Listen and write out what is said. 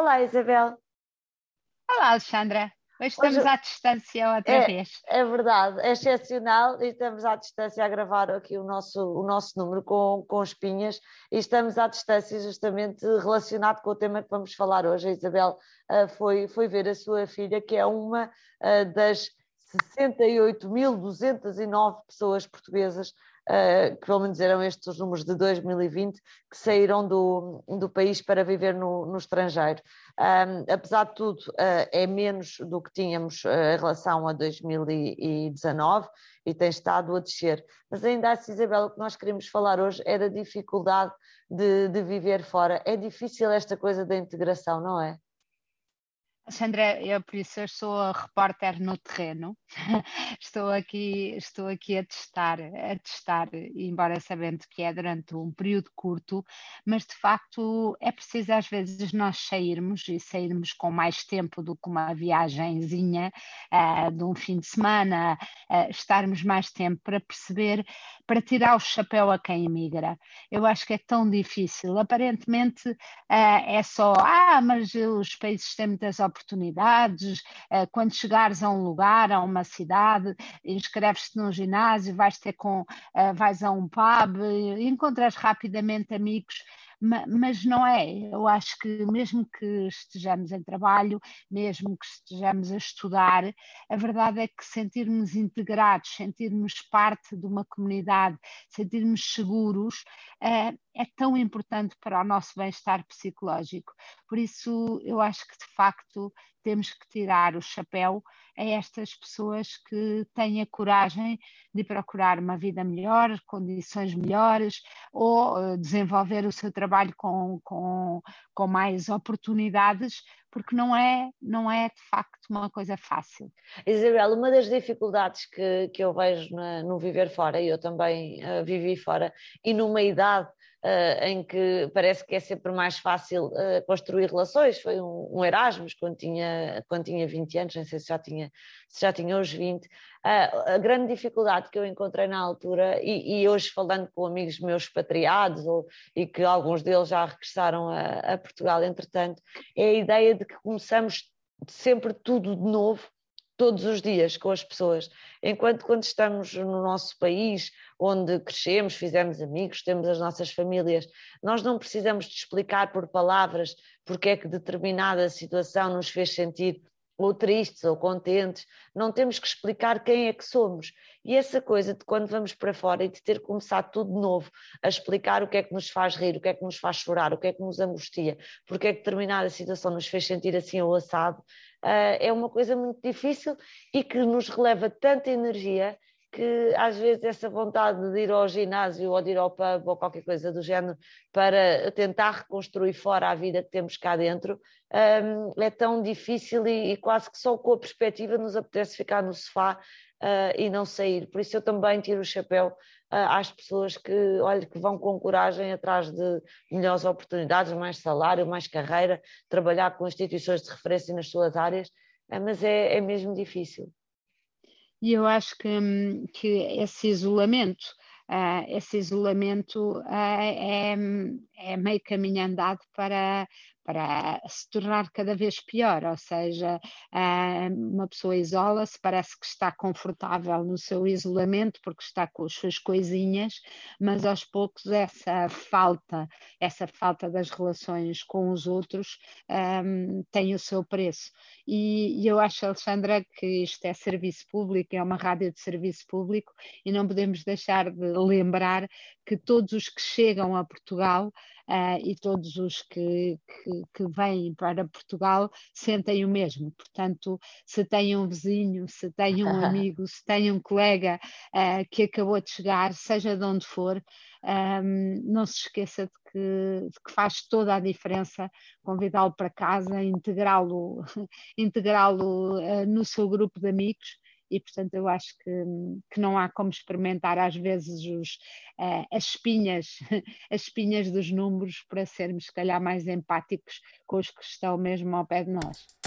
Olá, Isabel. Olá, Alexandra. Hoje estamos Hoje, à distância outra é, vez. É verdade, é excepcional e estamos à distância a gravar aqui o nosso, o nosso número com, com espinhas e estamos à distância justamente relacionado com o tema que vamos falar hoje. A Isabel uh, foi, foi ver a sua filha, que é uma uh, das 68.209 pessoas portuguesas uh, que pelo menos eram estes os números de 2020, que saíram do, do país para viver no, no estrangeiro. Um, apesar de tudo, uh, é menos do que tínhamos uh, em relação a 2019 e tem estado a descer. Mas ainda assim, Isabela, o que nós queremos falar hoje é da dificuldade de, de viver fora. É difícil esta coisa da integração, não é? Sandra, eu por isso eu sou a repórter no terreno, estou aqui, estou aqui a testar, a testar, embora sabendo que é durante um período curto, mas de facto é preciso às vezes nós sairmos e sairmos com mais tempo do que uma viagenzinha uh, de um fim de semana, uh, estarmos mais tempo para perceber, para tirar o chapéu a quem emigra. Eu acho que é tão difícil. Aparentemente uh, é só, ah, mas os países têm muitas oportunidades quando chegares a um lugar, a uma cidade, inscreves-te num ginásio, vais ter com, eh, vais a um pub, encontras rapidamente amigos mas não é. Eu acho que mesmo que estejamos em trabalho, mesmo que estejamos a estudar, a verdade é que sentirmos integrados, sentirmos parte de uma comunidade, sentirmos seguros, eh, é tão importante para o nosso bem-estar psicológico. Por isso, eu acho que de facto temos que tirar o chapéu a estas pessoas que têm a coragem de procurar uma vida melhor, condições melhores, ou uh, desenvolver o seu trabalho com, com, com mais oportunidades, porque não é, não é de facto uma coisa fácil. Isabel, uma das dificuldades que, que eu vejo no viver fora, e eu também uh, vivi fora, e numa idade uh, em que parece que é sempre mais fácil uh, construir relações. Foi um, um, Erasmus quando tinha, quando tinha 20 anos, não sei se já tinha, se já tinha os 20. Uh, a grande dificuldade que eu encontrei na altura, e, e hoje falando com amigos meus expatriados, ou, e que alguns deles já regressaram a, a Portugal, entretanto, é a ideia de que começamos sempre tudo de novo todos os dias com as pessoas. Enquanto quando estamos no nosso país, onde crescemos, fizemos amigos, temos as nossas famílias, nós não precisamos de explicar por palavras porque é que determinada situação nos fez sentir ou tristes ou contentes, não temos que explicar quem é que somos. E essa coisa de quando vamos para fora e de ter começado tudo de novo, a explicar o que é que nos faz rir, o que é que nos faz chorar, o que é que nos angustia, porque é que determinada situação nos fez sentir assim ou assado, é uma coisa muito difícil e que nos releva tanta energia que às vezes essa vontade de ir ao ginásio ou de ir ao pub ou qualquer coisa do género para tentar reconstruir fora a vida que temos cá dentro um, é tão difícil e, quase que só com a perspectiva nos apetece ficar no sofá uh, e não sair. Por isso eu também tiro o chapéu uh, às pessoas que, olha, que vão com coragem atrás de melhores oportunidades, mais salário, mais carreira, trabalhar com instituições de referência nas suas áreas, uh, mas é, é mesmo difícil. E eu acho que, hum, que esse isolamento, uh, esse isolamento uh, é, é meio caminho andado para, para se tornar cada vez pior, ou seja, uma pessoa isola-se, parece que está confortável no seu isolamento porque está com as suas coisinhas, mas aos poucos essa falta, essa falta das relações com os outros um, tem o seu preço. E, e eu acho, Alexandra, que isto é serviço público, é uma rádio de serviço público e não podemos deixar de lembrar que todos os que chegam a Portugal uh, e todos os que, que, que, vêm para Portugal sentem o mesmo. Portanto, se tem um vizinho, se tem um amigo, se tem um colega uh, que acabou de chegar, seja de onde for, um, não se esqueça de que, de que, faz toda a diferença convidá-lo para casa, integrá-lo integrá uh, no seu grupo de amigos e portanto eu acho que, que não há como experimentar às vezes os, uh, as espinhas, as espinhas dos números para sermos se calhar mais empáticos com os que estão mesmo ao pé de nós.